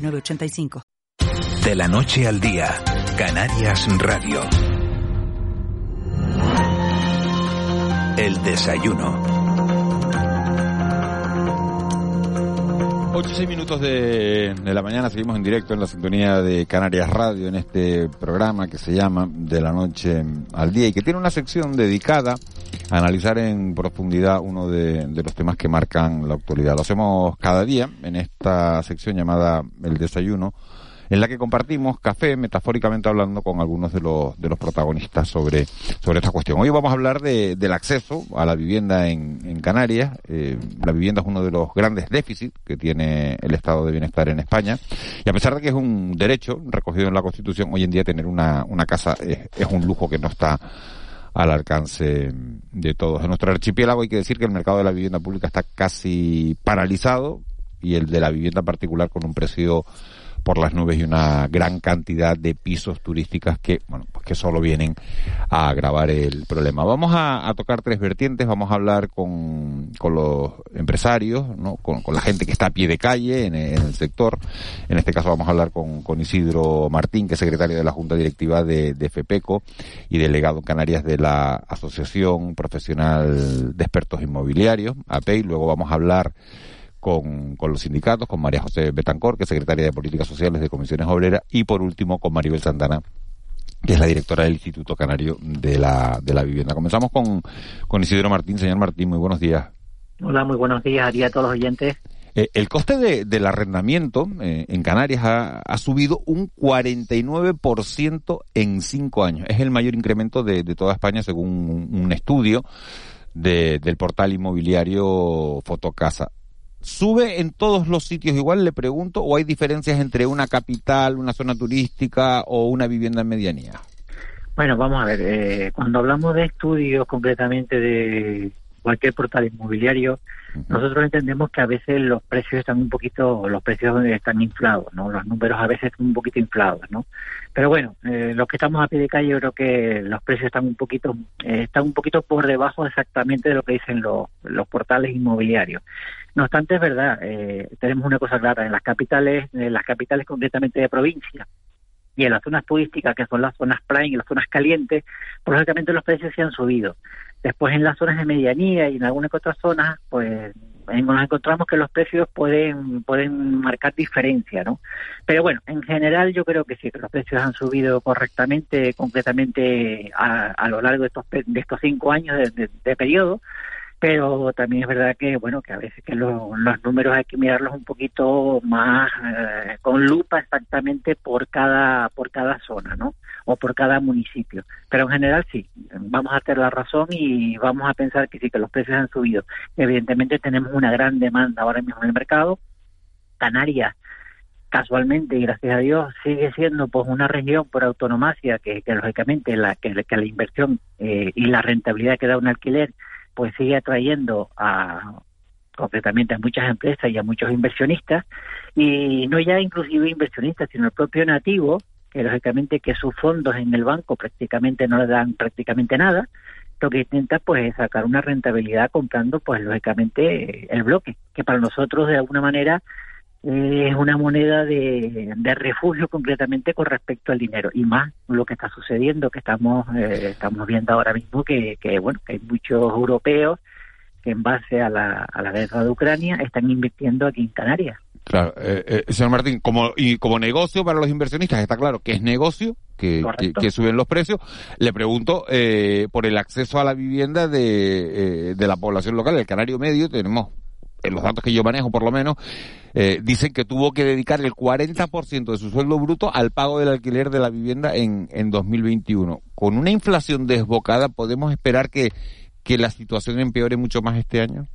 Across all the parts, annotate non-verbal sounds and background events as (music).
de la noche al día, Canarias Radio. El desayuno. 8 y 6 minutos de, de, la mañana seguimos en directo en la sintonía de Canarias Radio en este programa que se llama De la Noche al Día y que tiene una sección dedicada a analizar en profundidad uno de, los temas que marcan la actualidad. Lo hacemos cada día en esta sección llamada El Desayuno en la que compartimos café, metafóricamente hablando, con algunos de los, de los protagonistas sobre, esta cuestión. Hoy vamos a hablar de, del acceso a la vivienda en, en Canarias. Eh, la vivienda es uno de los grandes déficits que tiene el estado de bienestar en España. Y a pesar de que es un derecho recogido en la Constitución, hoy en día tener una, una casa es, es un lujo que no está al alcance de todos. En nuestro archipiélago hay que decir que el mercado de la vivienda pública está casi paralizado y el de la vivienda particular con un precio por las nubes y una gran cantidad de pisos turísticos que, bueno, pues que solo vienen a agravar el problema. Vamos a, tocar tres vertientes, vamos a hablar con, con los empresarios, ¿no? Con, la gente que está a pie de calle en, el sector. En este caso vamos a hablar con, con Isidro Martín, que es secretario de la Junta Directiva de, de FEPECO y delegado en Canarias de la Asociación Profesional de Expertos Inmobiliarios, APEI. Luego vamos a hablar con, con los sindicatos, con María José Betancor, que es secretaria de Políticas Sociales de Comisiones Obreras, y por último con Maribel Santana, que es la directora del Instituto Canario de la, de la Vivienda. Comenzamos con, con Isidro Martín. Señor Martín, muy buenos días. Hola, muy buenos días a, a todos los oyentes. Eh, el coste de, del arrendamiento eh, en Canarias ha, ha, subido un 49% en cinco años. Es el mayor incremento de, de toda España según un, un estudio de, del portal inmobiliario Fotocasa. ¿Sube en todos los sitios igual, le pregunto, o hay diferencias entre una capital, una zona turística o una vivienda en medianía? Bueno, vamos a ver, eh, cuando hablamos de estudios concretamente de cualquier portal inmobiliario, nosotros entendemos que a veces los precios están un poquito, los precios están inflados, ¿no? Los números a veces están un poquito inflados, ¿no? Pero bueno, eh, los que estamos a pie de calle, yo creo que los precios están un poquito, eh, están un poquito por debajo exactamente de lo que dicen los, los portales inmobiliarios. No obstante, es verdad, eh, tenemos una cosa clara, en las capitales, en las capitales concretamente de provincia, y en las zonas turísticas, que son las zonas prime y las zonas calientes, pues los precios se han subido. Después en las zonas de medianía y en algunas otras zonas, pues nos encontramos que los precios pueden pueden marcar diferencia, ¿no? Pero bueno, en general yo creo que sí, que los precios han subido correctamente, concretamente a, a lo largo de estos de estos cinco años de, de, de periodo pero también es verdad que bueno que a veces que los números hay que mirarlos un poquito más eh, con lupa exactamente por cada por cada zona no o por cada municipio. Pero en general sí vamos a tener la razón y vamos a pensar que sí que los precios han subido. Evidentemente tenemos una gran demanda ahora mismo en el mercado. Canarias casualmente y gracias a Dios sigue siendo pues una región por autonomacia que, lógicamente la que, que la inversión eh, y la rentabilidad que da un alquiler pues sigue atrayendo a concretamente a muchas empresas y a muchos inversionistas y no ya inclusive inversionistas sino el propio nativo que lógicamente que sus fondos en el banco prácticamente no le dan prácticamente nada lo que intenta pues es sacar una rentabilidad comprando pues lógicamente el bloque que para nosotros de alguna manera es una moneda de, de, refugio concretamente con respecto al dinero y más lo que está sucediendo que estamos eh, estamos viendo ahora mismo que, que bueno que hay muchos europeos que en base a la, a la guerra de Ucrania están invirtiendo aquí en Canarias claro eh, eh, señor Martín como y como negocio para los inversionistas está claro que es negocio que, que, que, suben los precios. Le pregunto eh, por el acceso a la vivienda de, eh, de la población local, el Canario Medio, tenemos en los datos que yo manejo por lo menos, eh, dicen que tuvo que dedicar el 40% de su sueldo bruto al pago del alquiler de la vivienda en, en 2021. Con una inflación desbocada, ¿podemos esperar que, que la situación empeore mucho más este año?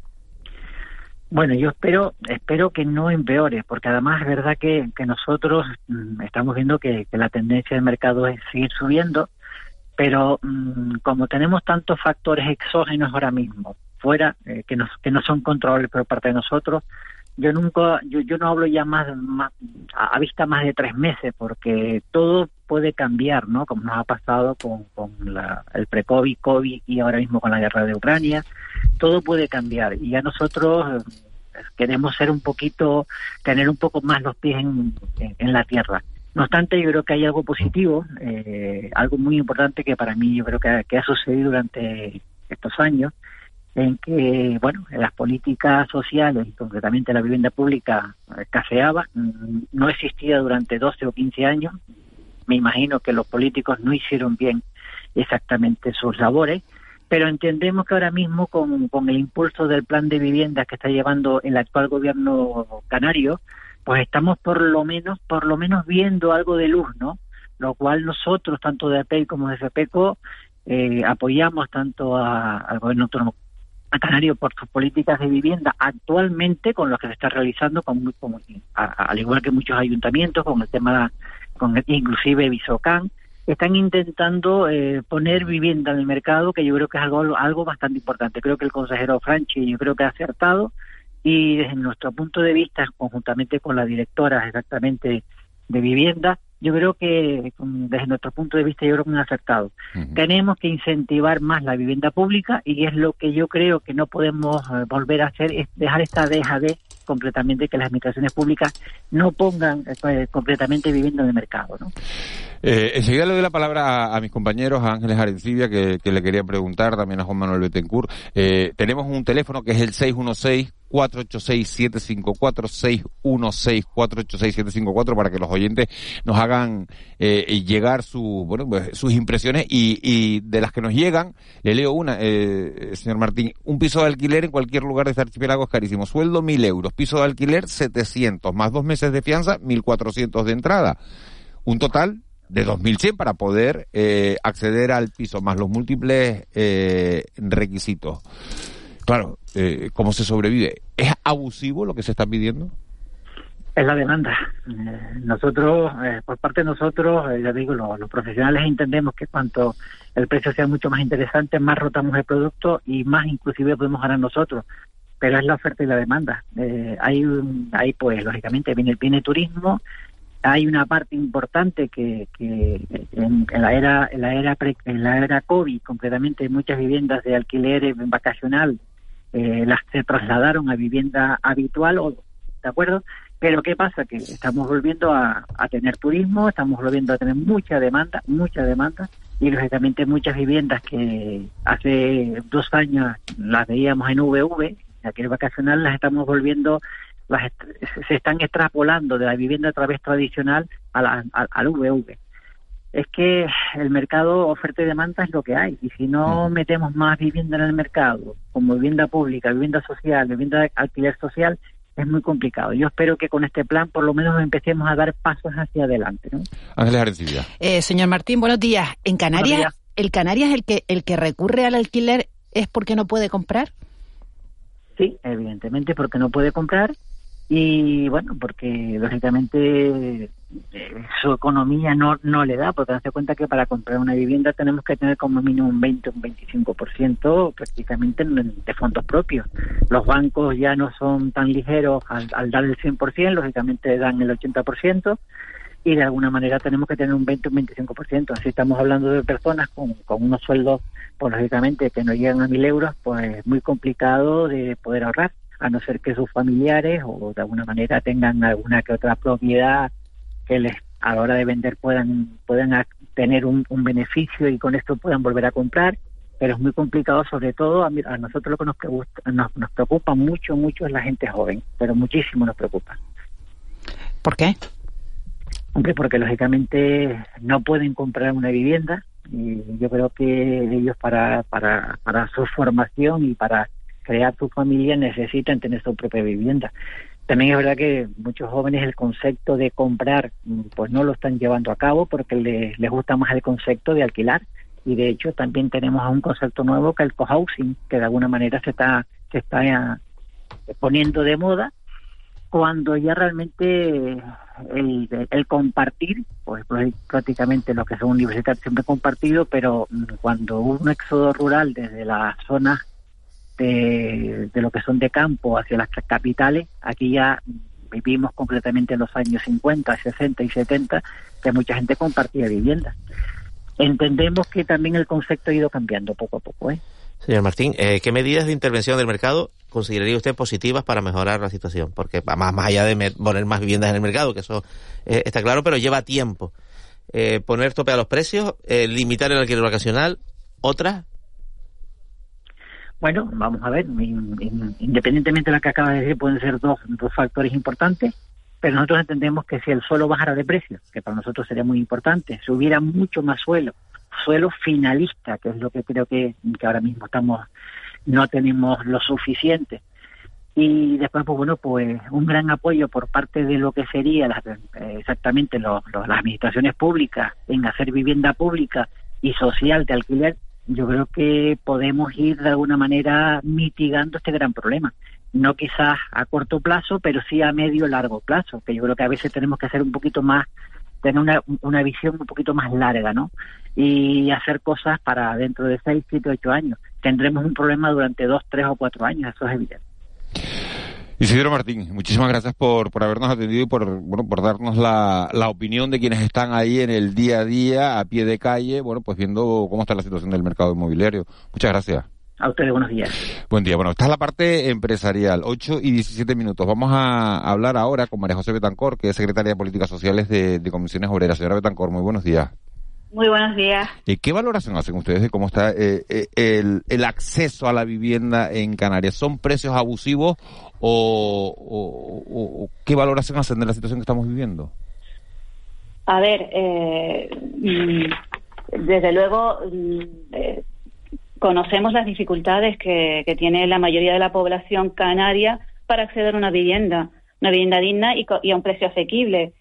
Bueno, yo espero espero que no empeore, porque además es verdad que, que nosotros mm, estamos viendo que, la tendencia del mercado es seguir subiendo, pero mm, como tenemos tantos factores exógenos ahora mismo fuera eh, que, nos, que no son controlables por parte de nosotros, yo nunca, yo, yo no hablo ya más, a, vista más de tres meses, porque todo puede cambiar, ¿no? Como nos ha pasado con, con la, el pre-COVID, COVID y ahora mismo con la guerra de Ucrania, todo puede cambiar y ya nosotros eh, queremos ser un poquito, tener un poco más los pies en, en, la tierra. No obstante, yo creo que hay algo positivo, eh, algo muy importante que para mí yo creo que ha sucedido durante estos años, en que, bueno, las políticas sociales y concretamente la vivienda pública escaseaba, mm, no existía durante 12 o 15 años. Me imagino que los políticos no hicieron bien exactamente sus labores, pero entendemos que ahora mismo con, con el impulso del plan de viviendas que está llevando el actual gobierno canario, pues estamos por lo menos, por lo menos viendo algo de luz, ¿no? Lo cual nosotros, tanto de APEI como de FPECO, eh, apoyamos tanto al gobierno autónomo Canario por sus políticas de vivienda actualmente con lo que se está realizando, con, al igual que muchos ayuntamientos, con el tema, con inclusive Bisocán, están intentando eh, poner vivienda en el mercado, que yo creo que es algo, algo bastante importante. Creo que el consejero Franchi, yo creo que ha acertado y desde nuestro punto de vista, conjuntamente con la directora exactamente de vivienda, yo creo que desde nuestro punto de vista yo creo que han acertado. Tenemos que incentivar más la vivienda pública y es lo que yo creo que no podemos eh, volver a hacer, es dejar esta deja de completamente que las administraciones públicas no pongan eh, completamente vivienda en el mercado. ¿no? Eh, enseguida le doy la palabra a, mis compañeros, a Ángeles Arencibia, que, le quería preguntar, también a Juan Manuel Betancourt. Eh, tenemos un teléfono que es el 616 486-754, 616-486-754 para que los oyentes nos hagan eh, llegar su, bueno, pues, sus impresiones. Y, y, de las que nos llegan, le leo una, eh, señor Martín, un piso de alquiler en cualquier lugar de este archipiélago es carísimo, sueldo 1000 euros, piso de alquiler 700, más dos meses de fianza 1400 de entrada, un total de 2.100 para poder eh, acceder al piso, más los múltiples eh, requisitos. Claro, eh, ¿cómo se sobrevive? ¿Es abusivo lo que se está pidiendo? Es la demanda. Eh, nosotros, eh, por parte de nosotros, ya digo, los profesionales entendemos que cuanto el precio sea mucho más interesante, más rotamos el producto y más inclusive podemos ganar nosotros. Pero es la oferta y la demanda. hay, hay, pues, lógicamente, viene, viene turismo, hay una parte importante que, en, la era en la era en la era covid concretamente muchas viviendas de alquiler vacacional eh, las se trasladaron a vivienda habitual o de acuerdo pero qué pasa que estamos volviendo a, tener turismo estamos volviendo a tener mucha demanda mucha demanda y lógicamente muchas viviendas que hace dos años las veíamos en VV alquiler vacacional las estamos volviendo se están extrapolando de la vivienda a través tradicional al VV. Es que el mercado oferta y demanda es lo que hay. Y si no metemos más vivienda en el mercado, como vivienda pública, vivienda social, vivienda de alquiler social, es muy complicado. Yo espero que con este plan por lo menos empecemos a dar pasos hacia adelante. ¿no? Ángeles eh, señor Martín, buenos días. ¿En Canarias, el Canarias el que, el que recurre al alquiler es porque no puede comprar? Sí, evidentemente porque no puede comprar y bueno, porque lógicamente eh, su economía no, no le da, porque hace cuenta que para comprar una vivienda tenemos que tener como mínimo un 20 o un 25% prácticamente de fondos propios. Los bancos ya no son tan ligeros al, dar el 100%, lógicamente dan el 80%, y de alguna manera tenemos que tener un 20 o un 25%. Así estamos hablando de personas con, con unos sueldos, pues lógicamente que no llegan a mil euros, pues es muy complicado de poder ahorrar a no ser que sus familiares o de alguna manera tengan alguna que otra propiedad que les a la hora de vender puedan puedan tener un, beneficio y con esto puedan volver a comprar pero es muy complicado sobre todo a, a nosotros lo que nos, nos, nos preocupa mucho mucho es la gente joven pero muchísimo nos preocupa ¿por qué? Hombre, porque lógicamente no pueden comprar una vivienda y yo creo que ellos para, para, para su formación y para crear su familia necesitan tener su propia vivienda. También es verdad que muchos jóvenes el concepto de comprar mm, pues no lo están llevando a cabo porque les, les gusta más el concepto de alquilar y de hecho también tenemos un concepto nuevo que es el cohousing que de alguna manera se está se está poniendo de moda cuando ya realmente el, compartir, pues, pues, prácticamente lo que son universitarios siempre compartido, pero mm, cuando un éxodo rural desde las zonas de, de lo que son de campo hacia las capitales, aquí ya vivimos concretamente en los años 50, 60 y 70, que mucha gente compartía viviendas. Entendemos que también el concepto ha ido cambiando poco a poco. ¿eh? Señor Martín, eh, ¿qué medidas de intervención del mercado consideraría usted positivas para mejorar la situación? Porque más, más allá de poner más viviendas en el mercado, que eso eh, está claro, pero lleva tiempo. Eh, poner tope a los precios, limitar el alquiler vacacional, ¿otras? Bueno, vamos a ver, independientemente de lo que acaba de decir, pueden ser dos, dos factores importantes, pero nosotros entendemos que si el suelo bajara de precio, que para nosotros sería muy importante, si hubiera mucho más suelo, suelo finalista, que es lo que creo que, que ahora mismo estamos, no tenemos lo suficiente, y después pues bueno pues un gran apoyo por parte de lo que sería exactamente las administraciones públicas en hacer vivienda pública y social de alquiler yo creo que podemos ir de alguna manera mitigando este gran problema. No quizás a corto plazo, pero sí a medio largo plazo, que yo creo que a veces tenemos que hacer un poquito más, tener una, una visión un poquito más larga, ¿no? Y hacer cosas para dentro de seis, siete, ocho años. Tendremos un problema durante dos, tres o cuatro años, eso es evidente. Isidro Martín, muchísimas gracias por, por habernos atendido y por, bueno, por darnos la, la opinión de quienes están ahí en el día a día, a pie de calle, bueno, pues viendo cómo está la situación del mercado inmobiliario. Muchas gracias. A ustedes, buenos días. Buen día. Bueno, esta es la parte empresarial. 8 y 17 minutos. Vamos a hablar ahora con María José Betancor, que es secretaria de Políticas Sociales de, de Comisiones Obreras. Señora Betancor, muy buenos días. Muy buenos días. ¿Qué valoración hacen ustedes de cómo está eh, eh, el, el, acceso a la vivienda en Canarias? ¿Son precios abusivos o, qué valoración hacen de la situación que estamos viviendo? A ver, eh, mm, desde luego mm, conocemos las dificultades que, tiene la mayoría de la población canaria para acceder a una vivienda, una vivienda digna y, a un precio asequible.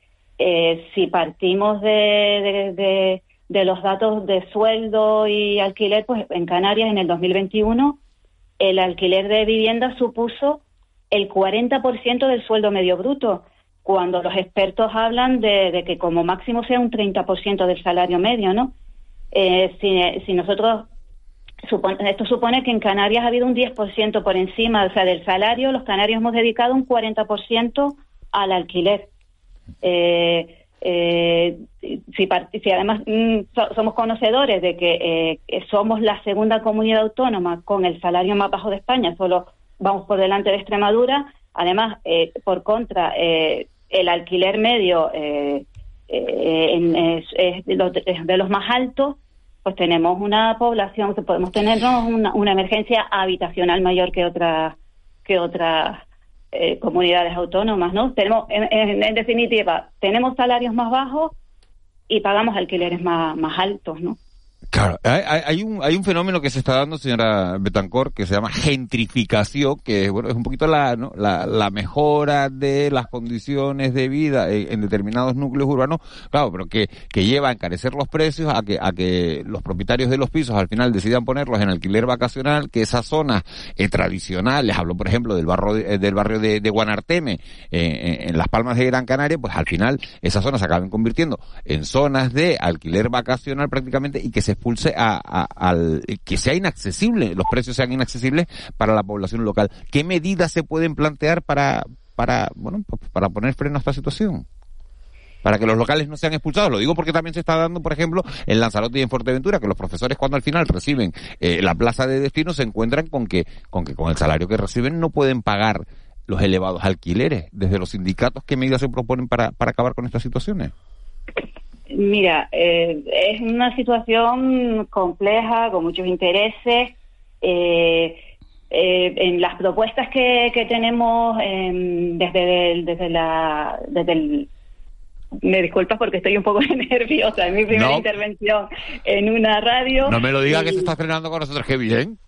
si partimos de de los datos de sueldo y alquiler, pues en Canarias en el 2021 el alquiler de vivienda supuso el 40% del sueldo medio bruto, cuando los expertos hablan de, que como máximo sea un 30% del salario medio, ¿no? Eh, si, nosotros esto supone que en Canarias ha habido un 10% por encima, o sea, del salario, los canarios hemos dedicado un 40% al alquiler. Eh, eh, si, si, además mm, somos conocedores de que eh, somos la segunda comunidad autónoma con el salario más bajo de España, solo vamos por delante de Extremadura, además, eh, por contra, eh, el alquiler medio es, de, los, más altos, pues tenemos una población, podemos tener una, una emergencia habitacional mayor que otras que otras eh, comunidades autónomas, ¿no? Tenemos, en, definitiva, tenemos salarios más bajos y pagamos alquileres más, más altos, ¿no? Claro, hay, un, hay un fenómeno que se está dando, señora Betancor, que se llama gentrificación, que bueno, es un poquito la, la, mejora de las condiciones de vida en, determinados núcleos urbanos, claro, pero que, que lleva a encarecer los precios, a que, a que los propietarios de los pisos al final decidan ponerlos en alquiler vacacional, que esas zonas eh, tradicionales, hablo por ejemplo del barrio de, del barrio de, Guanarteme, eh, en Las Palmas de Gran Canaria, pues al final esas zonas se acaban convirtiendo en zonas de alquiler vacacional prácticamente y que se expulse a, al que sea inaccesible, los precios sean inaccesibles para la población local. ¿Qué medidas se pueden plantear para, para, bueno, para poner freno a esta situación? para que los locales no sean expulsados. Lo digo porque también se está dando, por ejemplo, en Lanzarote y en Fuerteventura, que los profesores cuando al final reciben eh, la plaza de destino se encuentran con que, con que con el salario que reciben no pueden pagar los elevados alquileres. Desde los sindicatos, ¿qué medidas se proponen para, para acabar con estas situaciones? Mira, eh, es una situación compleja, con muchos intereses. Eh, eh, en las propuestas que, que tenemos em, desde, desde la desde el me disculpas porque estoy un poco (laughs) nerviosa, es mi primera intervención en una radio. No me lo diga que se está frenando con nosotros, qué bien.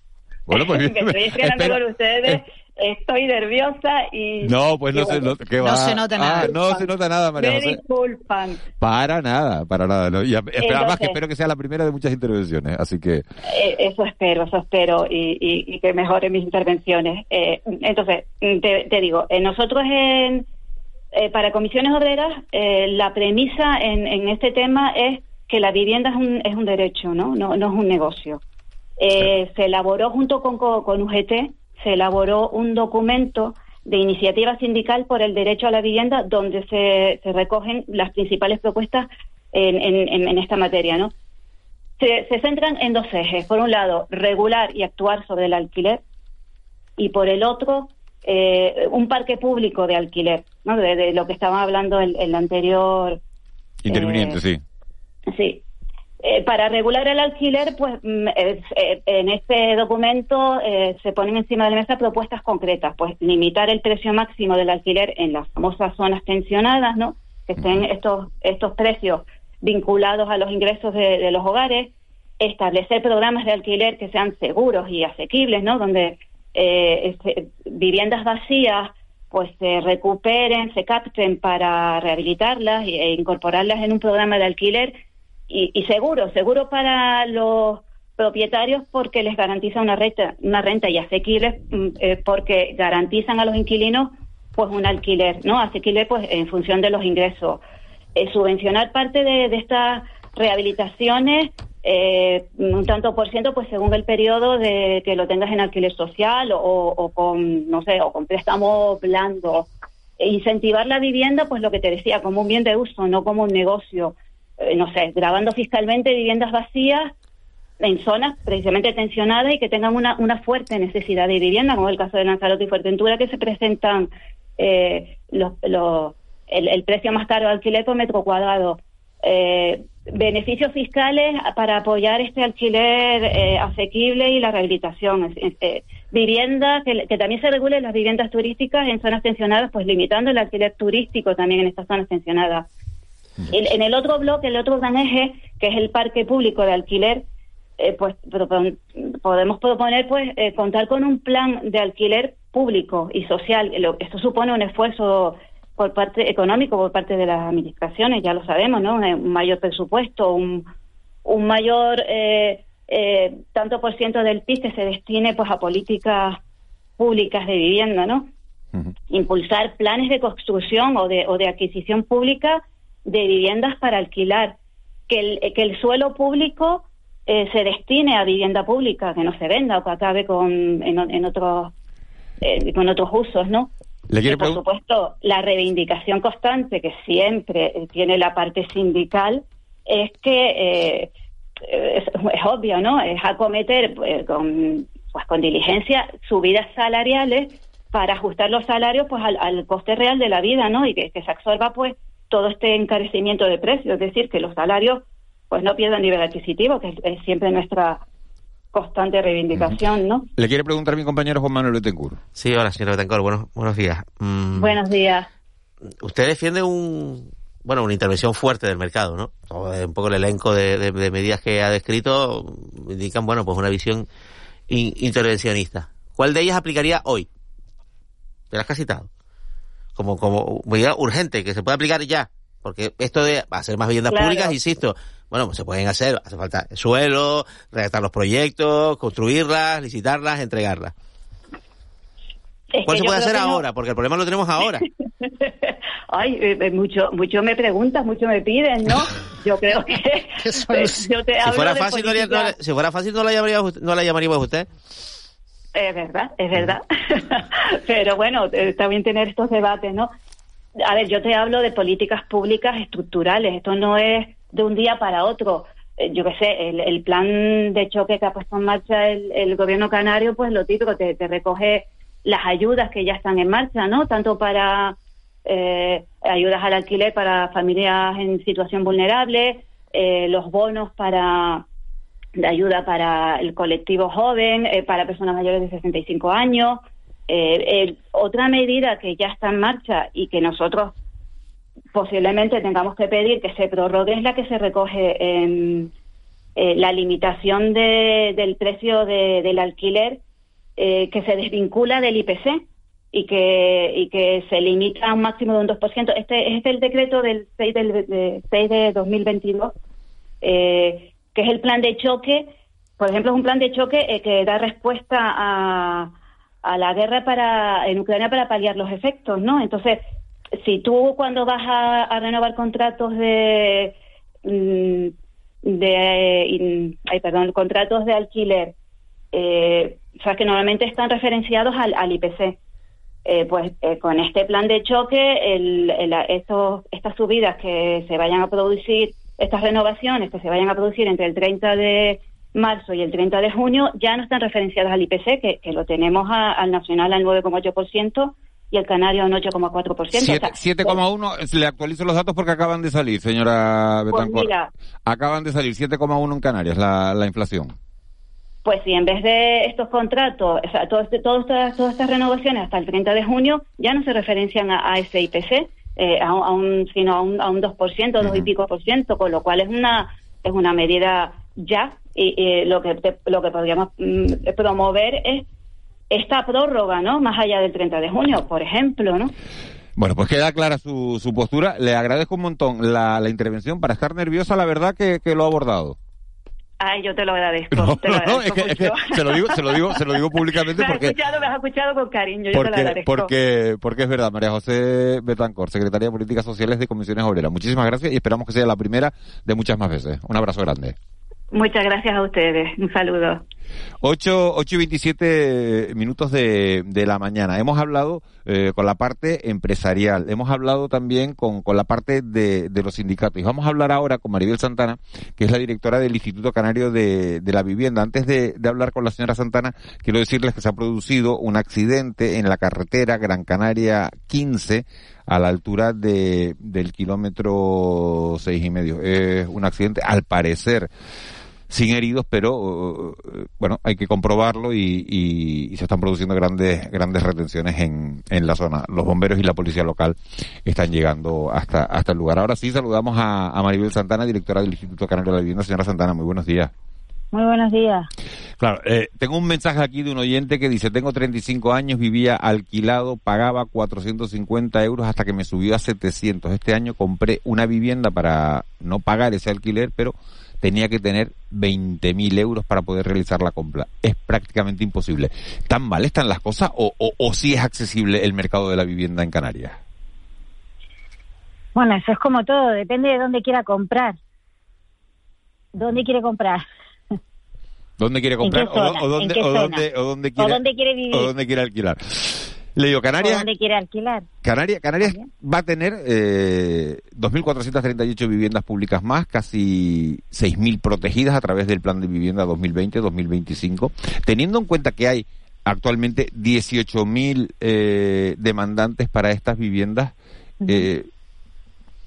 Bueno, pues (laughs) estoy estrenando con ustedes estoy nerviosa y... No, pues no, se, no, se nota nada. Ah, no se nota nada, María Me José. disculpan. Para nada, para nada. No. Y a- Entonces- además que espero que sea la primera de muchas intervenciones, así que... Eh, eso espero, eso espero y, y- y que mejore mis intervenciones. Eh, entonces, te, te digo, eh, nosotros en, eh, para comisiones obreras eh, la premisa en, en este tema es que la vivienda es un, es un derecho, ¿no? No, no es un negocio. Eh, se elaboró junto con, con, con UGT, se elaboró un documento de iniciativa sindical por el derecho a la vivienda donde se, se recogen las principales propuestas en, en- en- esta materia, ¿no? se, se centran en dos ejes. Por un lado, regular y actuar sobre el alquiler. Y por el otro, eh, un parque público de alquiler, ¿no? De, de lo que estaba hablando el, el anterior. Interviniente, Eh, sí. Sí. Eh, para regular el alquiler, pues mm, eh, en este documento eh, se ponen encima de la mesa propuestas concretas, pues limitar el precio máximo del alquiler en las famosas zonas tensionadas, ¿no? Que estén estos estos precios vinculados a los ingresos de, de los hogares, establecer programas de alquiler que sean seguros y asequibles, ¿no? Donde eh, este, viviendas vacías pues se recuperen, se capten para rehabilitarlas e incorporarlas en un programa de alquiler y, y seguro, seguro para los propietarios porque les garantiza una renta, una renta y asequible mm, eh, porque garantizan a los inquilinos pues un alquiler, ¿no? Asequible pues en función de los ingresos. Eh, subvencionar parte de, estas rehabilitaciones eh, un tanto por ciento pues según el periodo de que lo tengas en alquiler social o, o con no sé o con préstamo blando E incentivar la vivienda pues lo que te decía como un bien de uso no como un negocio Eh, no sé grabando fiscalmente viviendas vacías en zonas precisamente tensionadas y que tengan una, una fuerte necesidad de vivienda, como el caso de Lanzarote y Fuerteventura, que se presentan eh, los, los- el, precio más caro de alquiler por metro cuadrado. Eh, beneficios fiscales para apoyar este alquiler eh, asequible y la rehabilitación. Eh, vivienda, que, que también se regulen las viviendas turísticas en zonas tensionadas, pues limitando el alquiler turístico también en estas zonas tensionadas. El- en el otro bloque, el otro gran eje, que es el parque público de alquiler, eh, pues propon- podemos proponer pues eh, contar con un plan de alquiler público y social. Lo- Esto supone un esfuerzo por parte económico por parte de las administraciones, ya lo sabemos, ¿no? Un, mayor presupuesto, un, un mayor eh, eh, tanto por ciento del PIB que se destine pues a políticas públicas de vivienda, ¿no? Impulsar planes de construcción o de, o de adquisición pública de viviendas para alquilar, que el, que el suelo público eh, se destine a vivienda pública, que no se venda o que acabe con, en, otros, eh, con otros usos, ¿no? ¿Le quiere por supuesto, la reivindicación constante que siempre eh, tiene la parte sindical es que eh, es, es obvio, ¿no? Es acometer pues, con, pues, con diligencia subidas salariales para ajustar los salarios pues al, al coste real de la vida, ¿no? Y que, que se absorba pues todo este encarecimiento de precios, es decir, que los salarios pues no pierdan nivel adquisitivo, que es, es siempre nuestra constante reivindicación, ¿no? Le quiere preguntar mi compañero Juan Manuel Betancourt. Sí, hola, señor Betancourt. Buenos, buenos días. Mm, Buenos días. Usted defiende un, bueno, una intervención fuerte del mercado, ¿no? Todo, eh, Un poco el elenco de, de- de medidas que ha descrito indican, bueno, pues una visión in- intervencionista. ¿Cuál de ellas aplicaría hoy? De las que ha citado. Como, como medida urgente, que se puede aplicar ya. Porque esto de hacer más viviendas Claro. públicas, insisto, bueno, pues se pueden hacer, hace falta suelo, redactar los proyectos, construirlas, licitarlas, entregarlas. Es ¿Cuál se puede hacer no- ahora? Porque el problema lo tenemos ahora. (laughs) Ay, eh, eh, mucho, mucho me preguntas, mucho me piden, ¿no? (laughs) Yo creo que (laughs) yo te Si fuera fácil, no, si fuera fácil no la llamaría, no la llamaríamos a usted. Es verdad, es verdad. (laughs) Pero bueno, eh, está bien tener estos debates, ¿no? A ver, yo te hablo de políticas públicas estructurales. Esto no es de un día para otro. Eh, Yo qué sé, el, el plan de choque que ha puesto en marcha el, el gobierno canario, pues lo típico, te, te recoge las ayudas que ya están en marcha, ¿no? Tanto para eh, ayudas al alquiler para familias en situación vulnerable, eh, los bonos para de ayuda para el colectivo joven, eh, para personas mayores de 65 años. Eh, otra medida que ya está en marcha y que nosotros posiblemente tengamos que pedir que se prorrogue es la que se recoge en eh, la limitación de- del precio de- del alquiler eh, que se desvincula del IPC y que, y que se limita a un máximo de un 2%. Este, este es el decreto del 6, del, de, 6 de 2022, eh, que es el plan de choque. Por ejemplo, es un plan de choque eh, que da respuesta a, la guerra para, en Ucrania para paliar los efectos, ¿no? Entonces, si tú cuando vas a, renovar contratos de mm, de ay, perdón contratos de alquiler eh, o sea que normalmente están referenciados al, IPC eh, pues eh, con este plan de choque el, estos, estas subidas que se vayan a producir estas renovaciones que se vayan a producir entre el 30 de marzo y el 30 de junio ya no están referenciadas al IPC que, que lo tenemos al nacional al 9,8% y el canario a un 8,4%. 7,1, le actualizo los datos porque acaban de salir, señora pues Betancourt. acaban de salir 7,1 en Canarias la, la inflación. Pues sí, en vez de estos contratos, o sea, todas, todas estas renovaciones hasta el 30 de junio ya no se referencian a, ese IPC, eh, a, un, sino a un, a un 2%, dos y pico por ciento, con lo cual es una, es una medida ya y, lo que lo que podríamos mm, promover es esta prórroga, ¿no? Más allá del 30 de junio, por ejemplo, ¿no? Bueno, pues queda clara su, su postura. Le agradezco un montón la, la intervención. Para estar nerviosa, la verdad que, que lo ha abordado. Ay, yo te lo agradezco. No, te lo agradezco no, es, que, es que, se lo digo, se lo digo, se lo digo (laughs) públicamente me porque. Has escuchado, me has escuchado con cariño, yo porque, te lo agradezco. Porque, porque es verdad, María José Betancor, secretaria de Políticas Sociales de Comisiones Obreras. Muchísimas gracias y esperamos que sea la primera de muchas más veces. Un abrazo grande. Muchas gracias a ustedes. Un saludo. 8, 8 y 27 minutos de, de la mañana. Hemos hablado eh, con la parte empresarial, hemos hablado también con, con la parte de, de, los sindicatos. Y vamos a hablar ahora con Maribel Santana, que es la directora del Instituto Canario de, de la Vivienda. Antes de, de, hablar con la señora Santana, quiero decirles que se ha producido un accidente en la carretera Gran Canaria 15 a la altura de, del kilómetro seis y medio. Es un accidente, al parecer, sin heridos, pero eh, bueno, hay que comprobarlo y, y, se están produciendo grandes grandes retenciones en, en la zona. Los bomberos y la policía local están llegando hasta hasta el lugar. Ahora sí saludamos a, a Maribel Santana, directora del Instituto Canario de la Vivienda. Señora Santana, muy buenos días. Muy buenos días. Claro, eh, tengo un mensaje aquí de un oyente que dice, tengo 35 años, vivía alquilado, pagaba 450 euros hasta que me subió a 700. Este año compré una vivienda para no pagar ese alquiler, pero tenía que tener 20.000 euros para poder realizar la compra. Es prácticamente imposible. ¿Tan mal están las cosas o, o, o sí es accesible el mercado de la vivienda en Canarias? Bueno, eso es como todo, depende de dónde quiera comprar. ¿Dónde quiere comprar? ¿Dónde quiere comprar? O, dónde, o, dónde, o, dónde, quiere, ¿O dónde quiere vivir? O dónde quiere alquilar. Le digo, Canarias. ¿Dónde quiere alquilar? Canarias, Canarias va a tener eh, 2.438 viviendas públicas más, casi 6.000 protegidas a través del plan de vivienda 2020-2025. Teniendo en cuenta que hay actualmente 18.000 eh, demandantes para estas viviendas, eh,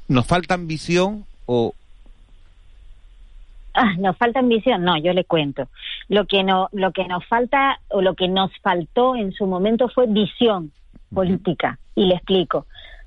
¿nos falta ambición o, ah, nos falta ambición, no, yo le cuento. Lo que no, lo que nos falta o lo que nos faltó en su momento fue visión política y le explico.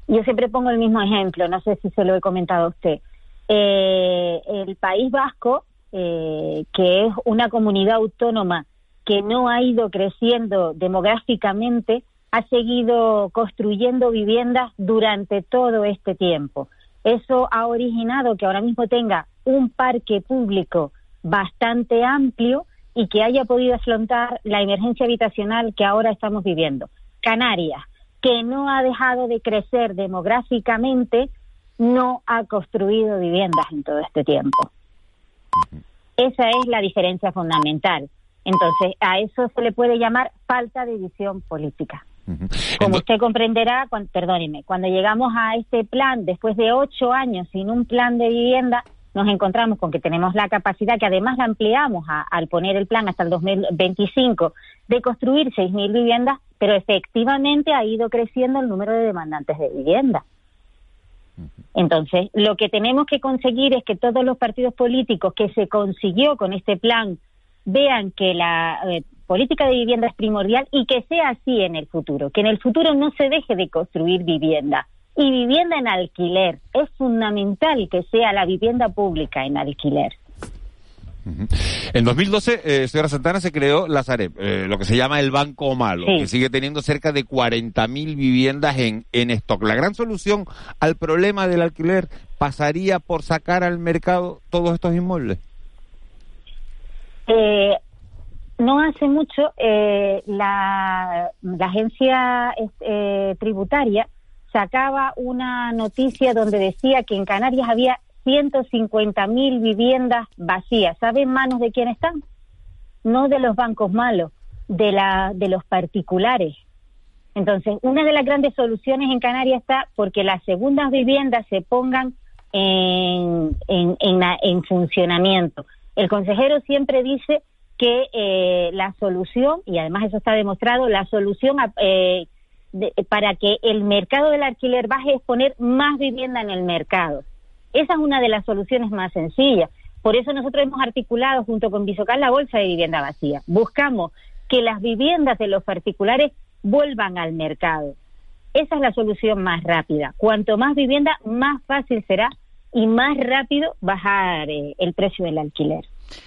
Yo siempre pongo el mismo ejemplo, no sé si se lo he comentado a usted. Eh, el País Vasco, eh, que es una comunidad autónoma que no ha ido creciendo demográficamente, ha seguido construyendo viviendas durante todo este tiempo. Eso ha originado que ahora mismo tenga un parque público bastante amplio y que haya podido afrontar la emergencia habitacional que ahora estamos viviendo. Canarias, que no ha dejado de crecer demográficamente, no ha construido viviendas en todo este tiempo. Esa es la diferencia fundamental. Entonces, a eso se le puede llamar falta de visión política. Como usted comprenderá, cuando, perdóneme, cuando llegamos a este plan, después de ocho años sin un plan de vivienda, nos encontramos con que tenemos la capacidad, que además la ampliamos al poner el plan hasta el 2025, de construir 6.000 viviendas, pero efectivamente ha ido creciendo el número de demandantes de vivienda. Entonces, lo que tenemos que conseguir es que todos los partidos políticos que se consiguió con este plan vean que la eh, política de vivienda es primordial y que sea así en el futuro, que en el futuro no se deje de construir vivienda, y vivienda en alquiler. Es fundamental que sea la vivienda pública en alquiler. En 2012, eh, señora Santana, se creó la Sareb, eh, lo que se llama el Banco Malo, que sigue teniendo cerca de 40.000 viviendas en, en stock. La gran solución al problema del alquiler pasaría por sacar al mercado todos estos inmuebles. Eh, no hace mucho eh, la, la, agencia eh, tributaria sacaba una noticia donde decía que en Canarias había 150.000 viviendas vacías. ¿Saben manos de quién están? No de los bancos malos, de, la, de los particulares. Entonces, una de las grandes soluciones en Canarias está porque las segundas viviendas se pongan en, en, en, en funcionamiento. El consejero siempre dice que eh, la solución, y además eso está demostrado, la solución eh, para que el mercado del alquiler baje es poner más vivienda en el mercado. Esa es una de las soluciones más sencillas. Por eso nosotros hemos articulado junto con Bisocal la bolsa de vivienda vacía. Buscamos que las viviendas de los particulares vuelvan al mercado. Esa es la solución más rápida. Cuanto más vivienda, más fácil será y más rápido bajar eh, el precio del alquiler.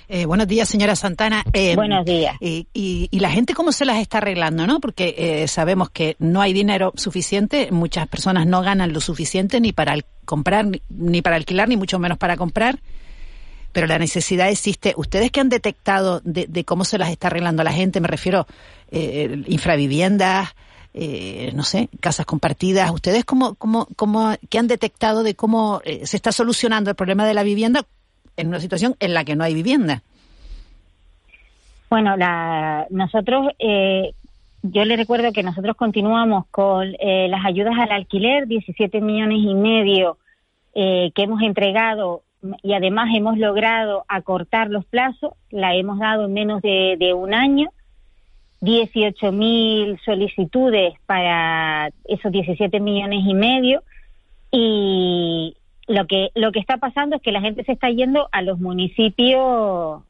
Eh, buenos días, señora Santana. Eh, buenos días. Y, y, la gente cómo se las está arreglando, ¿no? Porque eh, sabemos que no hay dinero suficiente, muchas personas no ganan lo suficiente ni para comprar, ni para alquilar, ni mucho menos para comprar. Pero la necesidad existe. ¿Ustedes que han detectado de, de cómo se las está arreglando la gente? Me refiero eh, infraviviendas, eh, no sé, casas compartidas. ¿Ustedes cómo, cómo, cómo, qué han detectado de cómo eh, se está solucionando el problema de la vivienda en una situación en la que no hay vivienda? Bueno, la, nosotros, eh, yo le recuerdo que nosotros continuamos con eh, las ayudas al alquiler, 17 millones y medio eh, que hemos entregado y además hemos logrado acortar los plazos, la hemos dado en menos de, de un año, 18 mil solicitudes para esos 17 millones y medio y, lo que lo que está pasando es que la gente se está yendo a los municipios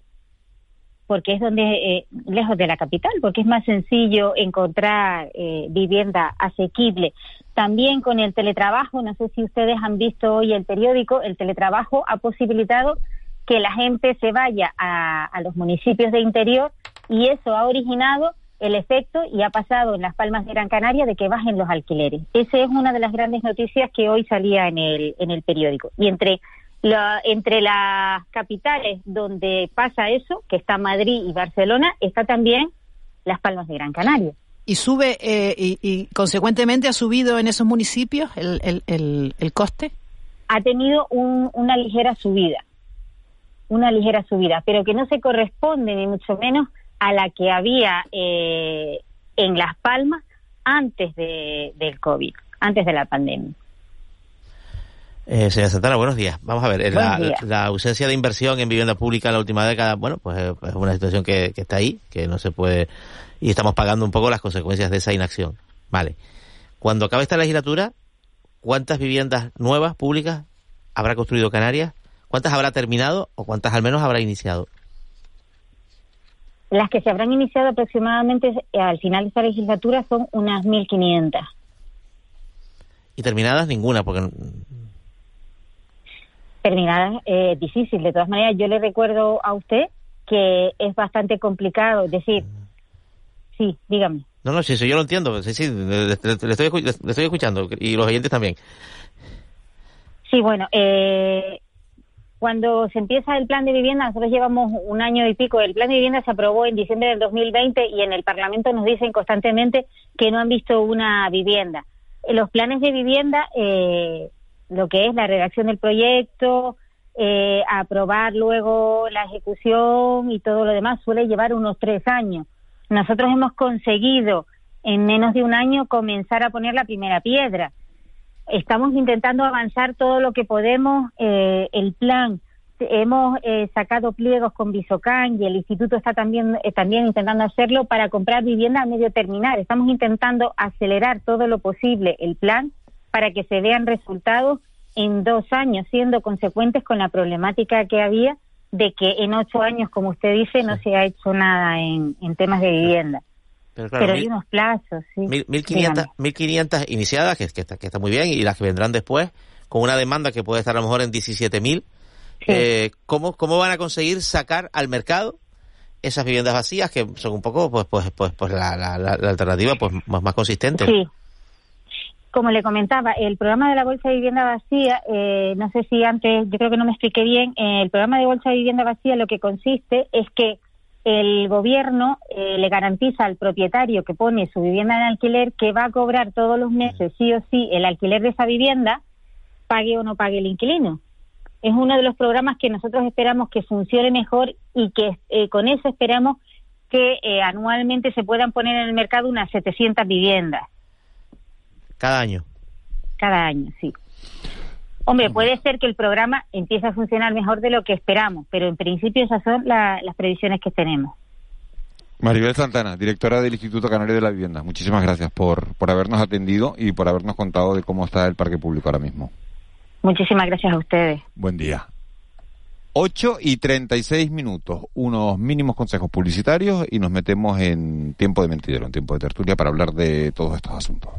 porque es donde eh, lejos de la capital porque es más sencillo encontrar eh, vivienda asequible. También con el teletrabajo no sé si ustedes han visto hoy el periódico el teletrabajo ha posibilitado que la gente se vaya a, a los municipios de interior y eso ha originado el efecto y ha pasado en las Palmas de Gran Canaria de que bajen los alquileres. Esa es una de las grandes noticias que hoy salía en el, en el periódico. Y entre, la, entre las capitales donde pasa eso, que está Madrid y Barcelona, está también las Palmas de Gran Canaria. ¿Y sube, eh, y, y, consecuentemente ha subido en esos municipios el, el, el, el coste? Ha tenido un, una ligera subida, una ligera subida, pero que no se corresponde ni mucho menos a la que había eh, en Las Palmas antes de, del COVID, antes de la pandemia. Eh, señora Santana, buenos días. Vamos a ver, la, la, ausencia de inversión en vivienda pública en la última década, bueno, pues eh, es una situación que, que, está ahí, que no se puede, y estamos pagando un poco las consecuencias de esa inacción. Vale. Cuando acabe esta legislatura, ¿cuántas viviendas nuevas públicas habrá construido Canarias? ¿Cuántas habrá terminado o cuántas al menos habrá iniciado? Las que se habrán iniciado aproximadamente eh, al final de esta legislatura son unas 1.500. ¿Y terminadas ninguna? porque Terminadas, eh, difícil. De todas maneras, yo le recuerdo a usted que es bastante complicado. Es decir, sí, dígame. No, no, sí, sí yo lo entiendo. Sí, sí, le, le, estoy, le, estoy, escuchando y los oyentes también. Sí, bueno, eh, cuando se empieza el plan de vivienda, nosotros llevamos un año y pico, el plan de vivienda se aprobó en diciembre del 2020 y en el Parlamento nos dicen constantemente que no han visto una vivienda. Los planes de vivienda, eh, lo que es la redacción del proyecto, eh, aprobar luego la ejecución y todo lo demás, suele llevar unos tres años. Nosotros hemos conseguido en menos de un año comenzar a poner la primera piedra estamos intentando avanzar todo lo que podemos. Eh, el plan, hemos eh, sacado pliegos con Bisocan y el instituto está también, eh, también intentando hacerlo para comprar vivienda a medio terminar. Estamos intentando acelerar todo lo posible el plan para que se vean resultados en dos años, siendo consecuentes con la problemática que había de que en ocho años, como usted dice, no se ha hecho nada en, en temas de vivienda. Pero, claro, pero hay mil, unos plazos, sí. 1.500 1500 iniciadas, que, que, está, que está muy bien, y las que vendrán después, con una demanda que puede estar a lo mejor en 17.000. Sí. Eh, ¿cómo, ¿Cómo van a conseguir sacar al mercado esas viviendas vacías que son un poco pues pues pues pues la, la, la alternativa pues más, más consistente. Sí. Como le comentaba, el programa de la Bolsa de Vivienda Vacía, eh, no sé si antes, yo creo que no me expliqué bien, eh, el programa de Bolsa de Vivienda Vacía lo que consiste es que el gobierno eh, le garantiza al propietario que pone su vivienda en alquiler que va a cobrar todos los meses sí o sí el alquiler de esa vivienda, pague o no pague el inquilino. Es uno de los programas que nosotros esperamos que funcione mejor y que eh, con eso esperamos que eh, anualmente se puedan poner en el mercado unas 700 viviendas. Cada año. Cada año, sí. Hombre, puede ser que el programa empiece a funcionar mejor de lo que esperamos, pero en principio esas son la, las previsiones que tenemos. Maribel Santana, directora del Instituto Canario de la Vivienda, muchísimas gracias por, por habernos atendido y por habernos contado de cómo está el parque público ahora mismo. Muchísimas gracias a ustedes. Buen día. 8 y 36 minutos, unos mínimos consejos publicitarios y nos metemos en tiempo de mentidero, en tiempo de tertulia para hablar de todos estos asuntos.